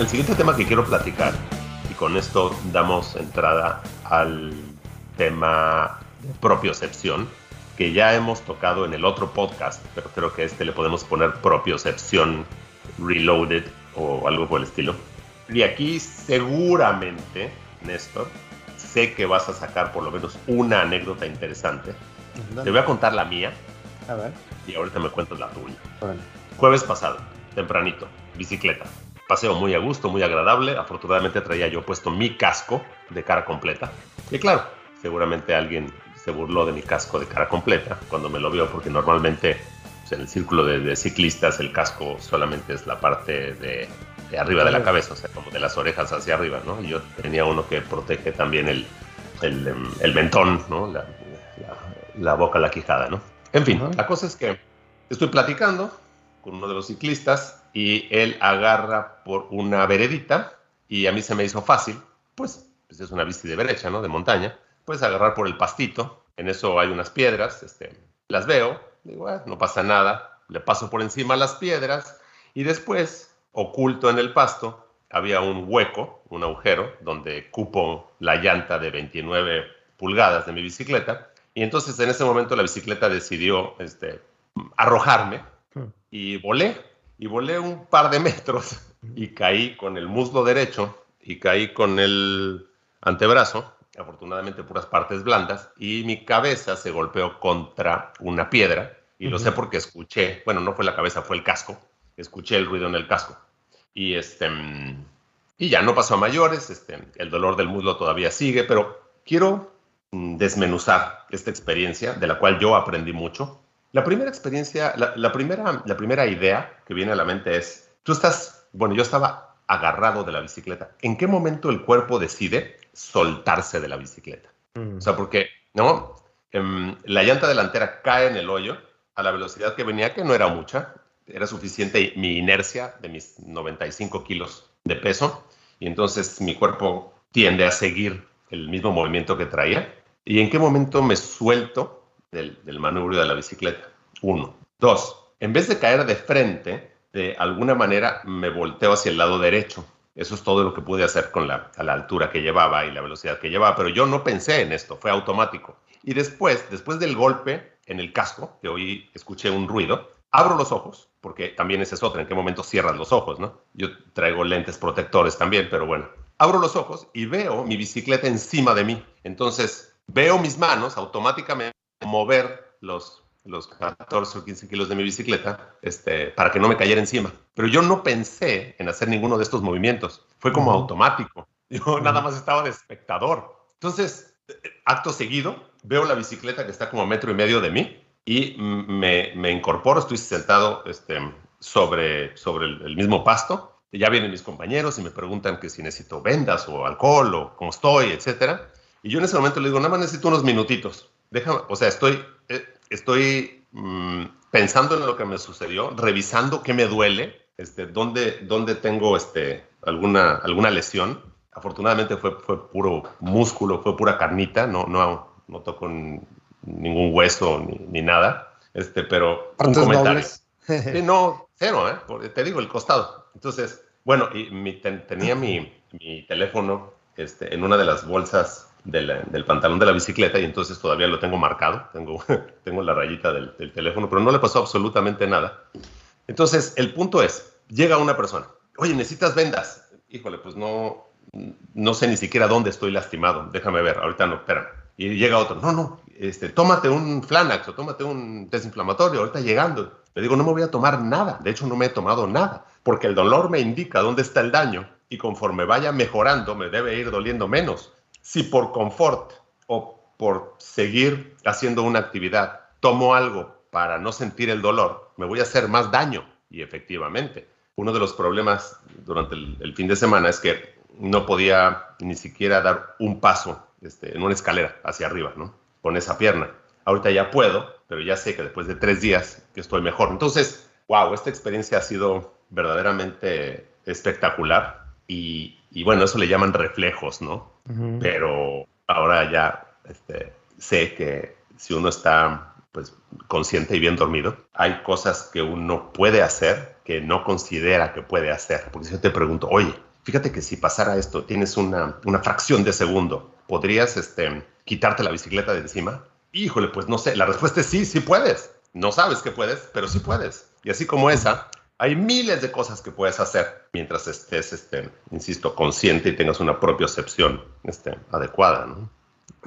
El siguiente tema que quiero platicar, y con esto damos entrada al tema de propiocepción, que ya hemos tocado en el otro podcast, pero creo que a este le podemos poner propiocepción reloaded o algo por el estilo. Y aquí seguramente, Néstor, sé que vas a sacar por lo menos una anécdota interesante. Te voy a contar la mía. A ver. Y ahorita me cuentas la tuya. Bueno. Jueves pasado, tempranito, bicicleta. Paseo muy a gusto, muy agradable. Afortunadamente traía yo puesto mi casco de cara completa. Y claro, seguramente alguien se burló de mi casco de cara completa cuando me lo vio, porque normalmente pues, en el círculo de, ciclistas el casco solamente es la parte de, arriba de la cabeza, o sea, como de las orejas hacia arriba, ¿no? Y yo tenía uno que protege también el, el, em, mentón, ¿no? La, boca, la quijada, ¿no? En fin, la cosa es que estoy platicando con uno de los ciclistas y él agarra por una veredita y a mí se me hizo fácil, pues, pues es una bici de brecha, ¿no? De montaña puedes agarrar por el pastito. En eso hay unas piedras, este, las veo, digo, ah, no pasa nada, le paso por encima las piedras y después, oculto en el pasto, había un hueco, un agujero, donde cupo la llanta de 29 pulgadas de mi bicicleta. Y entonces en ese momento la bicicleta decidió este, arrojarme. Y volé. Y volé un par de metros y caí con el muslo derecho y caí con el antebrazo afortunadamente puras partes blandas, y mi cabeza se golpeó contra una piedra, y lo sé porque escuché, bueno, no fue la cabeza, fue el casco, escuché el ruido en el casco. Y, este, y ya no pasó a mayores, este, el dolor del muslo todavía sigue, pero quiero mm, desmenuzar esta experiencia de la cual yo aprendí mucho. La primera experiencia, la, primera, la primera idea que viene a la mente es, tú estás, bueno, yo estaba agarrado de la bicicleta. ¿En qué momento el cuerpo decide soltarse de la bicicleta. Mm. O sea, porque, ¿no? Em, la llanta delantera cae en el hoyo a la velocidad que venía, que no era mucha, era suficiente mi inercia de mis 95 kilos de peso, y entonces mi cuerpo tiende a seguir el mismo movimiento que traía. ¿Y en qué momento me suelto del, manubrio de la bicicleta? Uno. Dos, en vez de caer de frente, de alguna manera me volteo hacia el lado derecho eso es todo lo que pude hacer con la, a la altura que llevaba y la velocidad que llevaba, pero yo no pensé en esto, fue automático. Y después, después del golpe en el casco, que hoy escuché un ruido, abro los ojos, porque también esa es otra, en qué momento cierras los ojos, ¿no? Yo traigo lentes protectores también, pero bueno. Abro los ojos y veo mi bicicleta encima de mí. Entonces, veo mis manos automáticamente mover los los 14 o 15 kilos de mi bicicleta este, para que no me cayera encima. Pero yo no pensé en hacer ninguno de estos movimientos. Fue como automático. Yo nada más estaba de espectador. Entonces, acto seguido, veo la bicicleta que está como a metro y medio de mí y me, me incorporo, estoy sentado este, sobre, sobre el, mismo pasto. Ya vienen mis compañeros y me preguntan que si necesito vendas o alcohol o cómo estoy, etcétera. Y yo en ese momento le digo, nada más necesito unos minutitos. Déjame, o sea, estoy, eh, estoy mm, pensando en lo que me sucedió, revisando qué me duele, este, dónde, dónde tengo este, alguna, alguna lesión. Afortunadamente fue, fue puro músculo, fue pura carnita, no, no, no toco ningún hueso ni, ni nada. Este, pero un comentario. no, cero, ¿eh? te digo, el costado. Entonces, bueno, y mi, tenía mi, mi teléfono este, en una de las bolsas del, pantalón de la bicicleta y entonces todavía lo tengo marcado, tengo, la rayita del, teléfono, pero no le pasó absolutamente nada. Entonces, el punto es, llega una persona, oye, necesitas vendas. Híjole, pues no, no sé ni siquiera dónde estoy lastimado, déjame ver, ahorita no, espera. Y llega otro, no, no, este, tómate un Flanax o tómate un desinflamatorio, ahorita llegando. Le digo, no me voy a tomar nada, de hecho no me he tomado nada, porque el dolor me indica dónde está el daño y conforme vaya mejorando me debe ir doliendo menos si por confort o por seguir haciendo una actividad tomo algo para no sentir el dolor, me voy a hacer más daño. Y efectivamente, uno de los problemas durante el, fin de semana es que no podía ni siquiera dar un paso este, en una escalera hacia arriba, ¿no? Con esa pierna. Ahorita ya puedo, pero ya sé que después de tres días que estoy mejor. Entonces, wow, esta experiencia ha sido verdaderamente espectacular y, bueno, eso le llaman reflejos, ¿no? Pero ahora ya este, sé que si uno está pues consciente y bien dormido, hay cosas que uno puede hacer que no considera que puede hacer. Porque si yo te pregunto, oye, fíjate que si pasara esto, tienes una, una fracción de segundo, ¿podrías este, quitarte la bicicleta de encima? Híjole, pues no sé, la respuesta es sí, sí puedes. No sabes que puedes, pero sí puedes. Y así como esa, hay miles de cosas que puedes hacer mientras estés, este, insisto, consciente y tengas una propia percepción este, adecuada.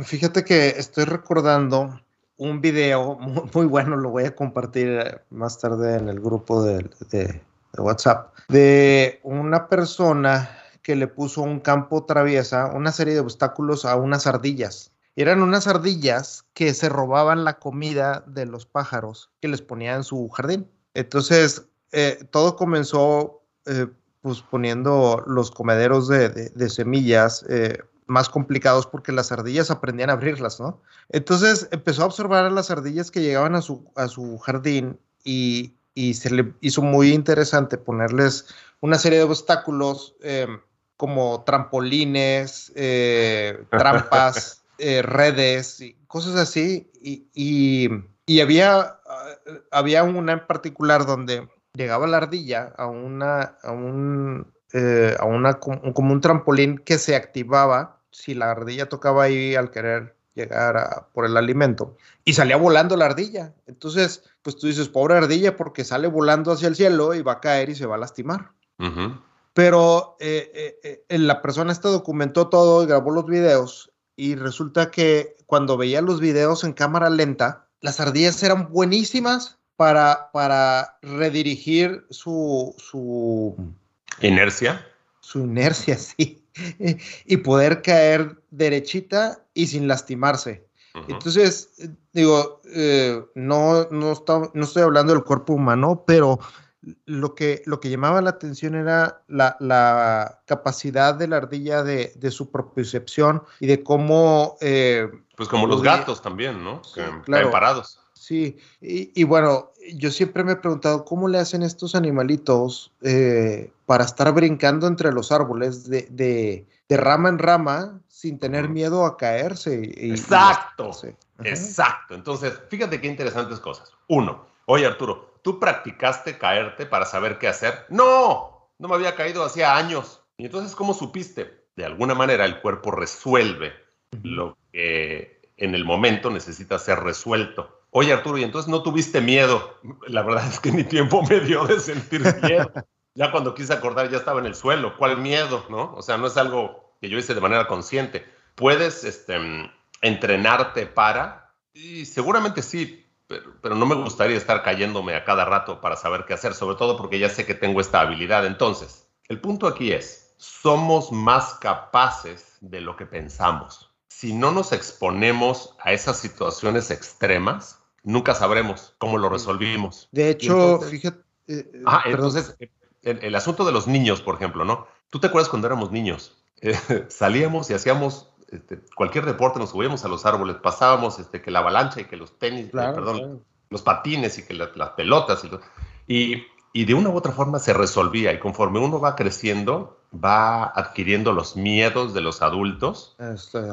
Fíjate que estoy recordando un video muy, bueno, lo voy a compartir más tarde en el grupo de, de, WhatsApp, de una persona que le puso un campo traviesa, una serie de obstáculos a unas ardillas. Eran unas ardillas que se robaban la comida de los pájaros que les ponía en su jardín. Entonces, eh, todo comenzó eh, pues poniendo los comederos de, semillas eh, más complicados porque las ardillas aprendían a abrirlas, ¿no? Entonces empezó a observar a las ardillas que llegaban a su, a su jardín y, se le hizo muy interesante ponerles una serie de obstáculos como trampolines, trampas, eh, redes, y cosas así. Y, y, había, había una en particular donde llegaba la ardilla a, una, a un eh, a una, como un trampolín que se activaba si la ardilla tocaba ahí al querer llegar por el alimento y salía volando la ardilla. Entonces, pues tú dices, pobre ardilla, porque sale volando hacia el cielo y va a caer y se va a lastimar. Pero eh, eh, la persona esta documentó todo y grabó los videos y resulta que cuando veía los videos en cámara lenta, las ardillas eran buenísimas para, para redirigir su, su Inercia. Su inercia, sí. y poder caer derechita y sin lastimarse. Entonces, digo, eh, no, no, estoy hablando del cuerpo humano, pero lo que, lo que llamaba la atención era la, capacidad de la ardilla de, su propiocepción y de cómo... Eh, pues como los gatos también, ¿no? que claro. parados. Sí, y, bueno, yo siempre me he preguntado cómo le hacen estos animalitos eh, para estar brincando entre los árboles de, de, rama en rama sin tener miedo a caerse. exacto, exacto. Entonces, fíjate qué interesantes cosas. Uno, oye Arturo, ¿tú practicaste caerte para saber qué hacer? No, no me había caído hacía años. Y entonces, ¿cómo supiste? De alguna manera el cuerpo resuelve lo que en el momento necesita ser resuelto. Oye, Arturo, ¿y entonces no tuviste miedo? La verdad es que ni tiempo me dio de sentir miedo. Ya cuando quise acordar ya estaba en el suelo. ¿Cuál miedo? ¿No? O sea, no es algo que yo hice de manera consciente. Puedes este, entrenarte para, y seguramente sí, pero, pero, no me gustaría estar cayéndome a cada rato para saber qué hacer, sobre todo porque ya sé que tengo esta habilidad. Entonces, el punto aquí es, somos más capaces de lo que pensamos. Si no nos exponemos a esas situaciones extremas, nunca sabremos cómo lo resolvimos. De hecho, fíjate. Eh, ah, entonces, el, asunto de los niños, por ejemplo, ¿no? ¿Tú te acuerdas cuando éramos niños? Eh, salíamos y hacíamos este, cualquier deporte, nos subíamos a los árboles, pasábamos este, que la avalancha y que los tenis, eh, perdón, los patines y que las pelotas y, y, y, de una u otra forma se resolvía. Y conforme uno va creciendo, va adquiriendo los miedos de los adultos.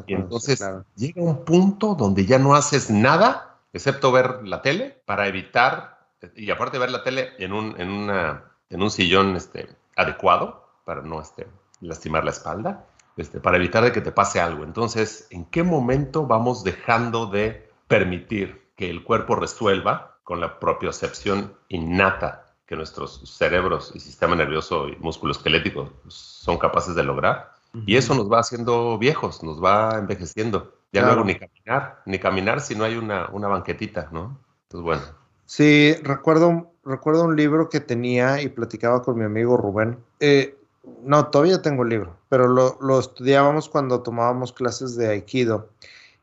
y entonces llega un punto donde ya no haces nada excepto ver la tele, para evitar, y aparte ver la tele en un, en una, en un sillón este, adecuado, para no este, lastimar la espalda, este, para evitar de que te pase algo. Entonces, ¿en qué momento vamos dejando de permitir que el cuerpo resuelva con la propiocepción innata que nuestros cerebros y sistema nervioso y músculo esquelético son capaces de lograr? Y eso nos va haciendo viejos, nos va envejeciendo. Ya no hago ni caminar, ni caminar si no hay una, una banquetita, ¿no? Entonces, bueno. Sí, recuerdo, recuerdo un libro que tenía y platicaba con mi amigo Rubén. Eh, no, todavía tengo el libro, pero lo, lo estudiábamos cuando tomábamos clases de Aikido.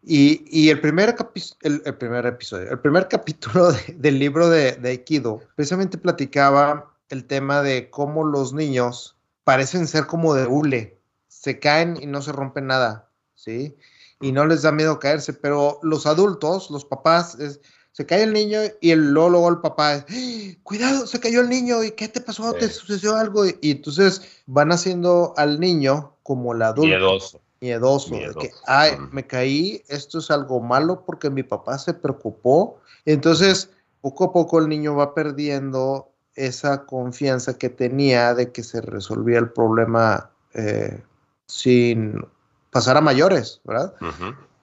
Y, y el, primer el, el, primer episodio, el primer capítulo del libro de, de Aikido, precisamente platicaba el tema de cómo los niños parecen ser como de hule, se caen y no se rompen nada, ¿sí? Y no les da miedo caerse, pero los adultos, los papás, se cae el niño y el, luego, el papá es, ¡Ah! cuidado, se cayó el niño y ¿qué te pasó? ¿Te sucedió algo? Y, entonces van haciendo al niño como el adulto. Miedoso. Miedoso, de que, ay, me caí, esto es algo malo porque mi papá se preocupó. Entonces, poco a poco el niño va perdiendo esa confianza que tenía de que se resolvía el problema eh, sin pasar a mayores, ¿verdad?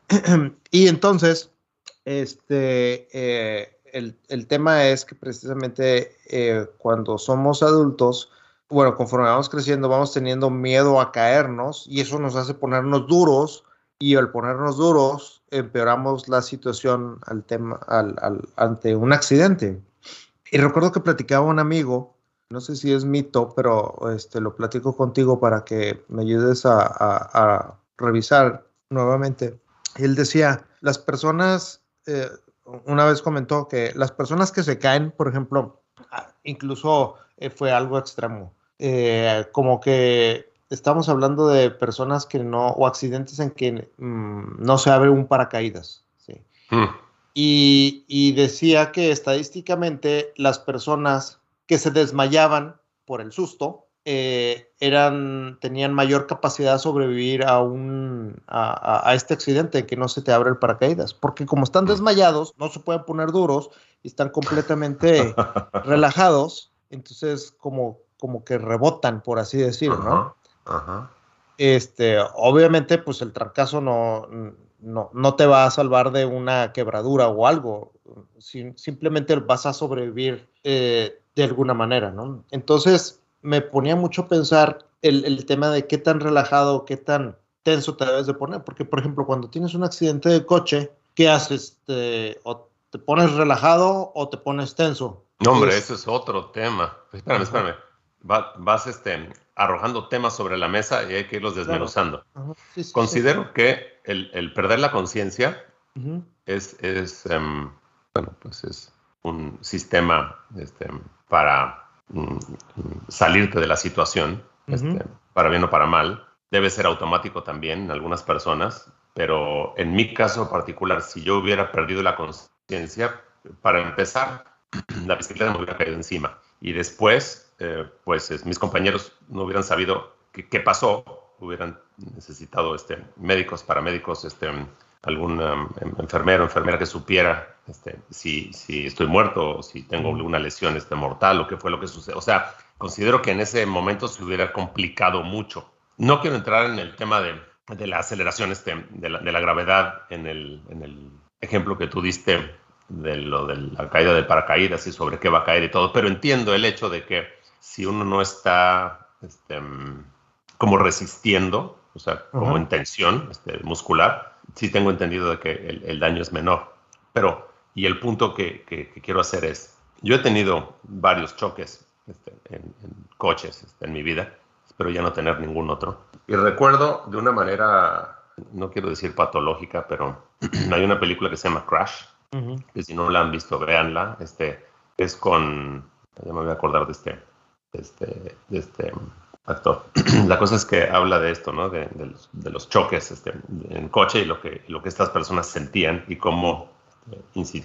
y entonces, este, eh, el, tema es que precisamente eh, cuando somos adultos, bueno, conforme vamos creciendo, vamos teniendo miedo a caernos y eso nos hace ponernos duros y al ponernos duros empeoramos la situación al tema, ante un accidente. Y recuerdo que platicaba un amigo, no sé si es mito, pero este, lo platico contigo para que me ayudes a, revisar nuevamente. Él decía, las personas, eh, una vez comentó que las personas que se caen, por ejemplo, ah, incluso eh, fue algo extremo, eh, como que estamos hablando de personas que no, o accidentes en que mm, no se abre un paracaídas. ¿sí? Mm. Y, decía que estadísticamente las personas que se desmayaban por el susto eh, eran, tenían mayor capacidad de sobrevivir a, un, a, este accidente que no se te abre el paracaídas. Porque como están desmayados, no se pueden poner duros y están completamente relajados, entonces como, como que rebotan, por así decirlo, ¿no? Este, obviamente, pues el trancazo no, no, no te va a salvar de una quebradura o algo. simplemente vas a sobrevivir eh, de alguna manera, ¿no? Entonces, me ponía mucho a pensar el, tema de qué tan relajado, qué tan tenso te debes de poner. Porque, por ejemplo, cuando tienes un accidente de coche, ¿qué haces? ¿Te, o te pones relajado o te pones tenso? No, hombre, ese es otro tema. Espérame, espérame. vas este, arrojando temas sobre la mesa y hay que irlos desmenuzando. Considero que el, perder la conciencia es, em, bueno, pues es un sistema este, para mm, salirte de la situación, este, para bien o para mal. Debe ser automático también en algunas personas, pero en mi caso particular, si yo hubiera perdido la conciencia, para empezar, la bicicleta me hubiera caído encima. Y después eh, pues mis compañeros no hubieran sabido qué, pasó, hubieran necesitado este, médicos, paramédicos, este, algún um, enfermero, enfermera que supiera este, si, si estoy muerto o si tengo alguna lesión este, mortal o qué fue lo que sucedió. O sea, considero que en ese momento se hubiera complicado mucho. No quiero entrar en el tema de, de la aceleración, este, de, la, de la gravedad en el, en el ejemplo que tú diste de lo de la caída de paracaídas y sobre qué va a caer y todo, pero entiendo el hecho de que si uno no está este, como resistiendo, o sea, como en tensión este, muscular, sí tengo entendido de que el, daño es menor. Pero, y el punto que, quiero hacer es, yo he tenido varios choques este, en, coches en mi vida, espero ya no tener ningún otro. Y recuerdo de una manera, no quiero decir patológica, pero hay una película que se llama Crash, que si no la han visto, véanla. Este, es con, ya me voy a acordar de este, este, este actor. La cosa es que habla de esto, ¿no? De, los, choques este, en coche y lo que, estas personas sentían y cómo este,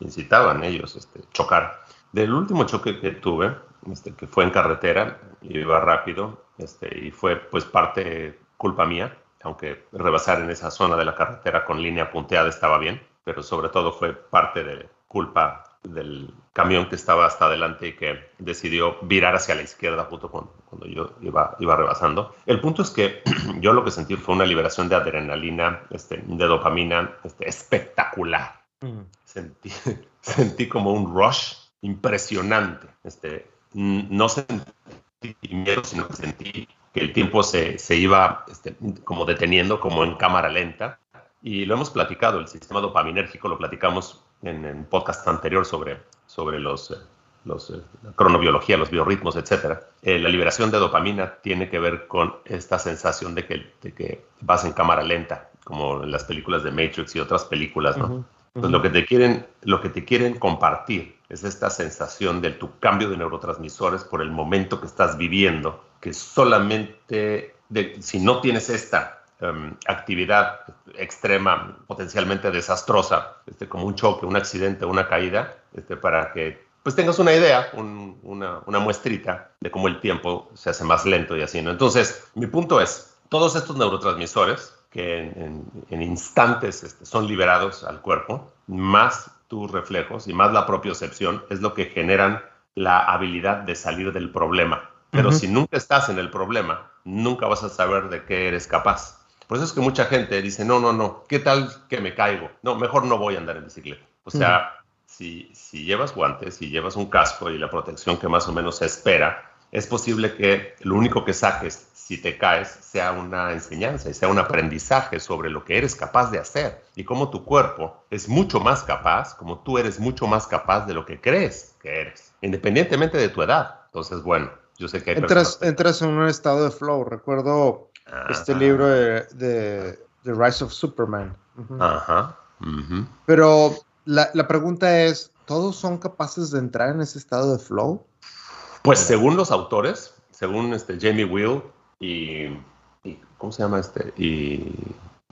incitaban ellos este, chocar. Del último choque que tuve, este, que fue en carretera, iba rápido este, y fue pues parte culpa mía, aunque rebasar en esa zona de la carretera con línea punteada estaba bien, pero sobre todo fue parte de culpa del camión que estaba hasta adelante y que decidió virar hacia la izquierda justo cuando, cuando yo iba, iba rebasando. El punto es que yo lo que sentí fue una liberación de adrenalina, este, de dopamina este, espectacular. Sentí, sentí como un rush impresionante. Este, no sentí miedo, sino que sentí que el tiempo se, se iba este, como deteniendo, como en cámara lenta. Y lo hemos platicado, el sistema dopaminérgico lo platicamos en el podcast anterior sobre, sobre los, eh, los, eh, la cronobiología, los biorritmos, etc. Eh, la liberación de dopamina tiene que ver con esta sensación de que, de que vas en cámara lenta, como en las películas de Matrix y otras películas, ¿no? Pues lo que te quieren, lo que te quieren compartir es esta sensación de tu cambio de neurotransmisores por el momento que estás viviendo, que solamente si no tienes esta em, actividad extrema, potencialmente desastrosa, este, como un choque, un accidente, una caída, este, para que pues tengas una idea, una, una, muestrita de cómo el tiempo se hace más lento y así, ¿no? Entonces, mi punto es, todos estos neurotransmisores que en, instantes este, son liberados al cuerpo, más tus reflejos y más la propiocepción es lo que generan la habilidad de salir del problema. Pero si nunca estás en el problema, nunca vas a saber de qué eres capaz. Por eso es que mucha gente dice, no, no, no, ¿qué tal que me caigo? No, mejor no voy a andar en bicicleta. O sea, si, si llevas guantes, si llevas un casco y la protección que más o menos se espera, es posible que lo único que saques si te caes sea una enseñanza y sea un aprendizaje sobre lo que eres capaz de hacer y cómo tu cuerpo es mucho más capaz, como tú eres mucho más capaz de lo que crees que eres, independientemente de tu edad. Entonces, bueno, yo sé que hay entras, entras en un estado de flow. Recuerdo este libro de, de, The Rise of Superman. Ajá. Pero la, la pregunta es, ¿todos son capaces de entrar en ese estado de flow? Pues según los autores, según este Jamie Will y, ¿cómo se llama este? Y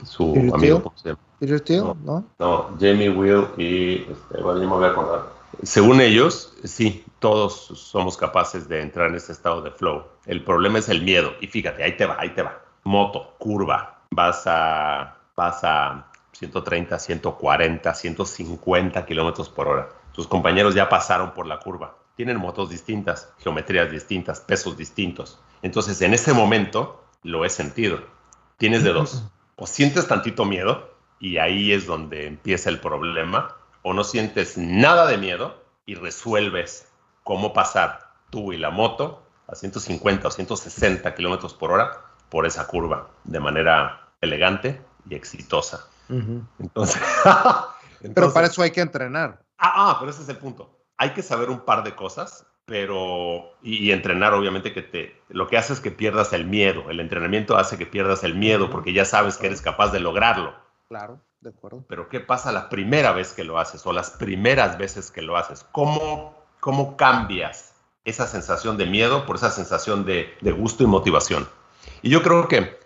su amigo, ¿cómo se llama? Peter Thiel, ¿no? ¿no? Jamie Will y, este, bueno, yo me voy a acordar. Según ellos, sí, todos somos capaces de entrar en ese estado de flow. El problema es el miedo. Y fíjate, ahí te va, ahí te va. Moto, curva, vas a, vas a 130, 140, 150 kilómetros por hora. Tus compañeros ya pasaron por la curva tienen motos distintas, geometrías distintas, pesos distintos. Entonces, en ese momento lo he sentido. Tienes de dos. O sientes tantito miedo y ahí es donde empieza el problema, o no sientes nada de miedo y resuelves cómo pasar tú y la moto a 150 o 160 kilómetros por hora por esa curva de manera elegante y exitosa. entonces, pero para eso hay que entrenar. Ah, ah, pero ese es el punto hay que saber un par de cosas, pero y, entrenar obviamente que te lo que hace es que pierdas el miedo. El entrenamiento hace que pierdas el miedo porque ya sabes que eres capaz de lograrlo. Claro, de acuerdo. Pero ¿qué pasa la primera vez que lo haces o las primeras veces que lo haces? ¿Cómo, cómo cambias esa sensación de miedo por esa sensación de, gusto y motivación? Y yo creo que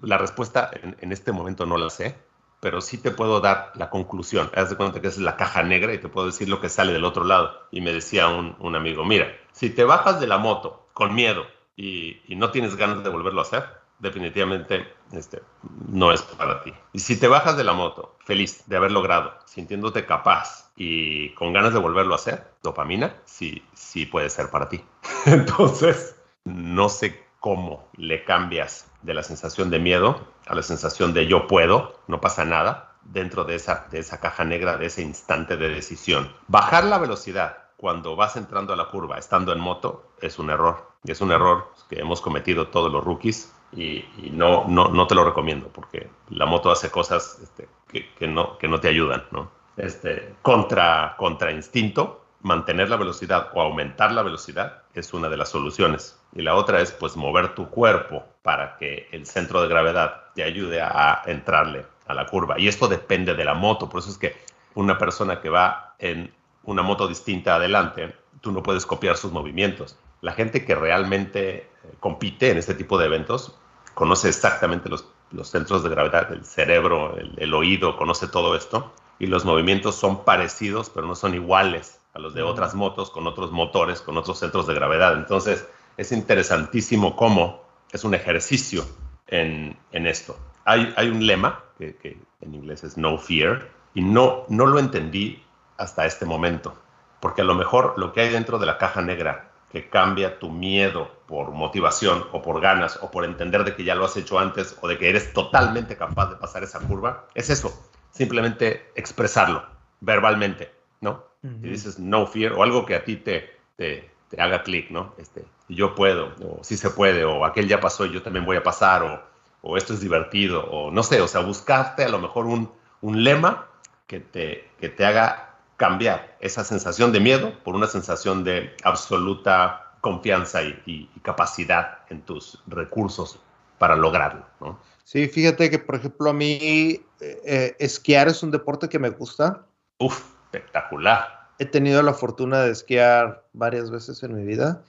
la respuesta en este momento no la sé, pero sí te puedo dar la conclusión. Haz de cuenta que es la caja negra y te puedo decir lo que sale del otro lado. Y me decía un, un amigo, mira, si te bajas de la moto con miedo y, y, no tienes ganas de volverlo a hacer, definitivamente este, no es para ti. Y si te bajas de la moto feliz de haber logrado, sintiéndote capaz y con ganas de volverlo a hacer, dopamina, sí, sí puede ser para ti. Entonces, no sé cómo le cambias de la sensación de miedo a la sensación de yo puedo, no pasa nada, dentro de esa, de esa caja negra, de ese instante de decisión. Bajar la velocidad cuando vas entrando a la curva estando en moto es un error. Es un error que hemos cometido todos los rookies y, no, no, no, te lo recomiendo porque la moto hace cosas este, que, que, no, que no te ayudan. ¿no? Este, contra, contra instinto, mantener la velocidad o aumentar la velocidad es una de las soluciones. Y la otra es pues mover tu cuerpo para que el centro de gravedad te ayude a entrarle a la curva. Y esto depende de la moto. Por eso es que una persona que va en una moto distinta adelante, tú no puedes copiar sus movimientos. La gente que realmente eh, compite en este tipo de eventos conoce exactamente los, los centros de gravedad del cerebro, el, el oído, conoce todo esto. Y los movimientos son parecidos, pero no son iguales a los de otras motos, con otros motores, con otros centros de gravedad. Entonces, es interesantísimo cómo es un ejercicio en, en esto. Hay, hay, un lema que, que, en inglés es no fear y no, no lo entendí hasta este momento, porque a lo mejor lo que hay dentro de la caja negra que cambia tu miedo por motivación o por ganas o por entender de que ya lo has hecho antes o de que eres totalmente capaz de pasar esa curva, es eso, simplemente expresarlo verbalmente, ¿no? Y dices no fear o algo que a ti te, te, haga clic, ¿no? Este, yo puedo, o sí se puede, o aquel ya pasó y yo también voy a pasar, o, o esto es divertido, o no sé, o sea, buscarte a lo mejor un, un lema que te, que te haga cambiar esa sensación de miedo por una sensación de absoluta confianza y, capacidad en tus recursos para lograrlo, ¿no? Sí, fíjate que, por ejemplo, a mí eh, eh, esquiar es un deporte que me gusta Uf, espectacular. He tenido la fortuna de esquiar varias veces en mi vida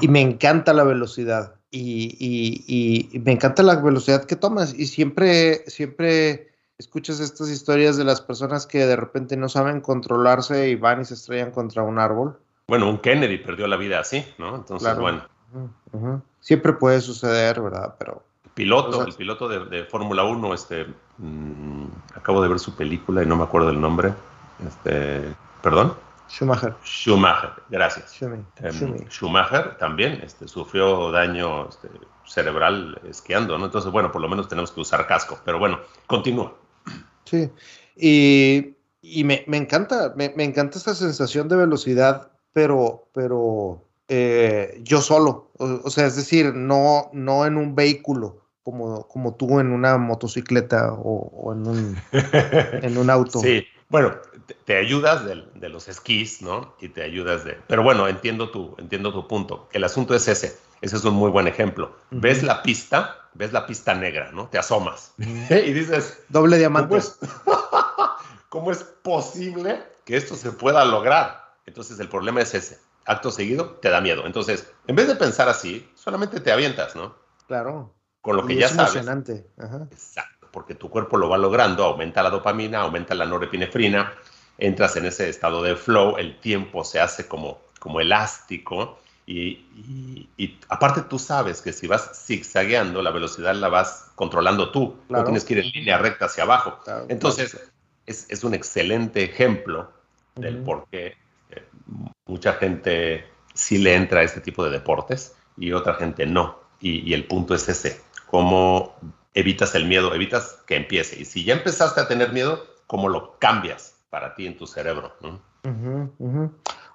y me encanta la velocidad. Y, me encanta la velocidad que tomas. Y siempre, siempre escuchas estas historias de las personas que de repente no saben controlarse y van y se estrellan contra un árbol. Bueno, un Kennedy perdió la vida así, ¿no? Entonces, bueno. Siempre puede suceder, ¿verdad? Pero piloto, el piloto de, Fórmula 1, este, mm, acabo de ver su película y no me acuerdo del nombre. Este, ¿Perdón? Schumacher. Schumacher, gracias. Em, Schumacher también este, sufrió daño este, cerebral esquiando, ¿no? Entonces, bueno, por lo menos tenemos que usar casco. Pero bueno, continúa. Sí, y, me, encanta, me, encanta esta sensación de velocidad, pero, pero eh, yo solo. O, sea, es decir, no, no en un vehículo como, como tú en una motocicleta o, en, un, en un auto. Sí, bueno, te, ayudas de, los esquís, ¿no? Y te ayudas de... Pero bueno, entiendo tu, entiendo tu punto. El asunto es ese. Ese es un muy buen ejemplo. Ves la pista, ves la pista negra, ¿no? Te asomas y dices... Doble diamante. ¿cómo es posible que esto se pueda lograr? Entonces el problema es ese. Acto seguido, te da miedo. Entonces, en vez de pensar así, solamente te avientas, ¿no? Claro con lo que ya es sabes. Emocionante. Exacto, porque tu cuerpo lo va logrando, aumenta la dopamina, aumenta la norepinefrina, entras en ese estado de flow, el tiempo se hace como, como elástico y, aparte tú sabes que si vas zigzagueando, la velocidad la vas controlando tú, no tienes que ir en línea recta hacia abajo. Entonces, es, es, un excelente ejemplo del por qué eh, mucha gente sí le entra a este tipo de deportes y otra gente no. y el punto es ese, cómo evitas el miedo, evitas que empiece. Y si ya empezaste a tener miedo, ¿cómo lo cambias para ti en tu cerebro?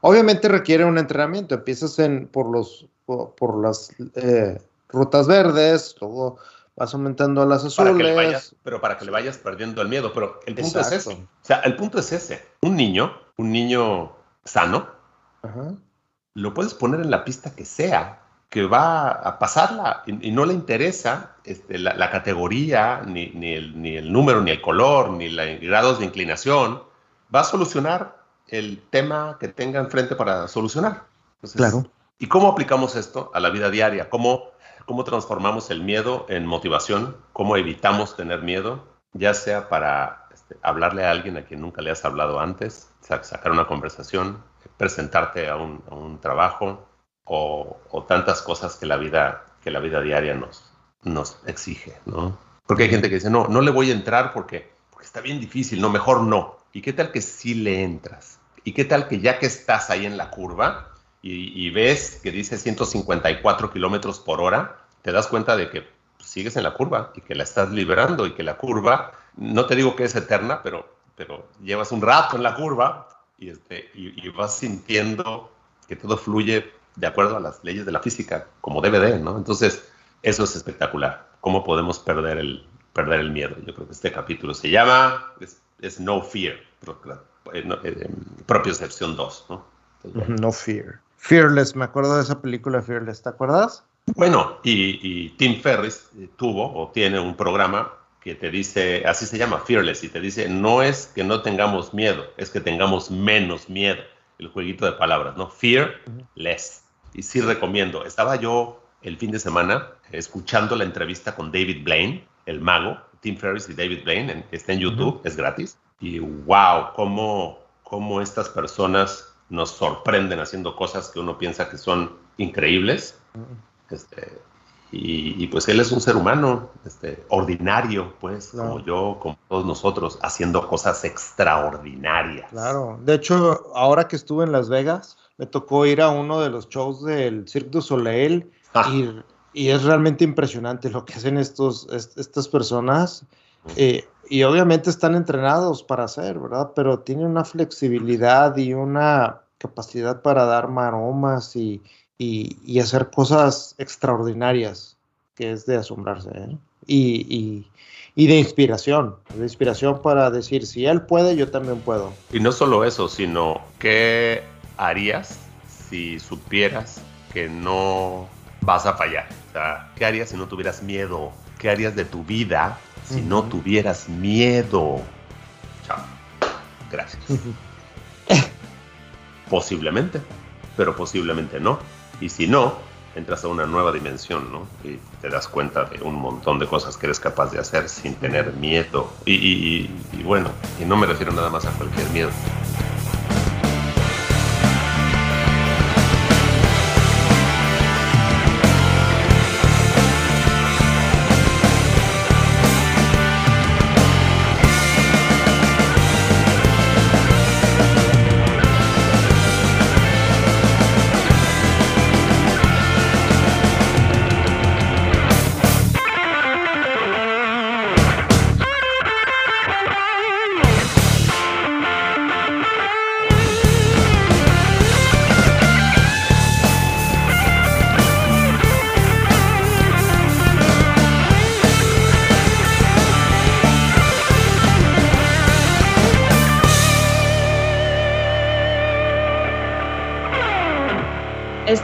Obviamente requiere un entrenamiento. Empiezas en, por, los, por, las eh, rutas verdes, luego vas aumentando las azules. pero para que le vayas perdiendo el miedo. Pero el punto es ese. O sea, el punto es ese. Un niño, un niño sano, lo puedes poner en la pista que sea que va a pasarla y, no le interesa este, la, categoría, ni, el, número, ni el color, ni los grados de inclinación, va a solucionar el tema que tenga enfrente para solucionar. claro. ¿Y cómo aplicamos esto a la vida diaria? ¿Cómo, ¿Cómo transformamos el miedo en motivación? ¿Cómo evitamos tener miedo? Ya sea para este, hablarle a alguien a quien nunca le has hablado antes, sacar una conversación, presentarte a un, a un trabajo, o, tantas cosas que la vida, que la vida diaria nos, nos exige, ¿no? Porque hay gente que dice, no, no le voy a entrar porque, porque está bien difícil, no, mejor no. ¿Y qué tal que sí le entras? ¿Y qué tal que ya que estás ahí en la curva y, ves que dice 154 kilómetros por hora, te das cuenta de que sigues en la curva y que la estás liberando y que la curva, no te digo que es eterna, pero, pero llevas un rato en la curva y, este, y vas sintiendo que todo fluye de acuerdo a las leyes de la física, como debe de, ¿no? Entonces, eso es espectacular. ¿Cómo podemos perder el, perder el miedo? Yo creo que este capítulo se llama, es, No Fear, eh, eh, propia excepción 2, ¿no? no Fear. Fearless, me acuerdo de esa película Fearless, ¿te acuerdas? Bueno, y, y Tim Ferriss eh, tuvo o tiene un programa que te dice, así se llama Fearless, y te dice, no es que no tengamos miedo, es que tengamos menos miedo. El jueguito de palabras, ¿no? Fearless y sí recomiendo. Estaba yo el fin de semana escuchando la entrevista con David Blaine, el mago, Tim Ferriss y David Blaine, está en YouTube, es gratis. Y wow, cómo, cómo estas personas nos sorprenden haciendo cosas que uno piensa que son increíbles. Este, y, pues él es un ser humano, este, ordinario, pues, como yo, como todos nosotros, haciendo cosas extraordinarias. Claro, de hecho, ahora que estuve en Las Vegas, me tocó ir a uno de los shows del Cirque du Soleil ah. y, es realmente impresionante lo que hacen estos, estas personas. Eh, y obviamente están entrenados para hacer, ¿verdad? Pero tienen una flexibilidad y una capacidad para dar maromas y, hacer cosas extraordinarias, que es de asombrarse, ¿eh? y, y, de inspiración, de inspiración para decir, si él puede, yo también puedo. Y no solo eso, sino que harías si supieras que no vas a fallar? O sea, ¿qué harías si no tuvieras miedo? ¿Qué harías de tu vida si no tuvieras miedo? Chao. Gracias. posiblemente, pero posiblemente no. Y si no, entras a una nueva dimensión, ¿no? Y te das cuenta de un montón de cosas que eres capaz de hacer sin tener miedo. Y, y bueno, y no me refiero nada más a cualquier miedo.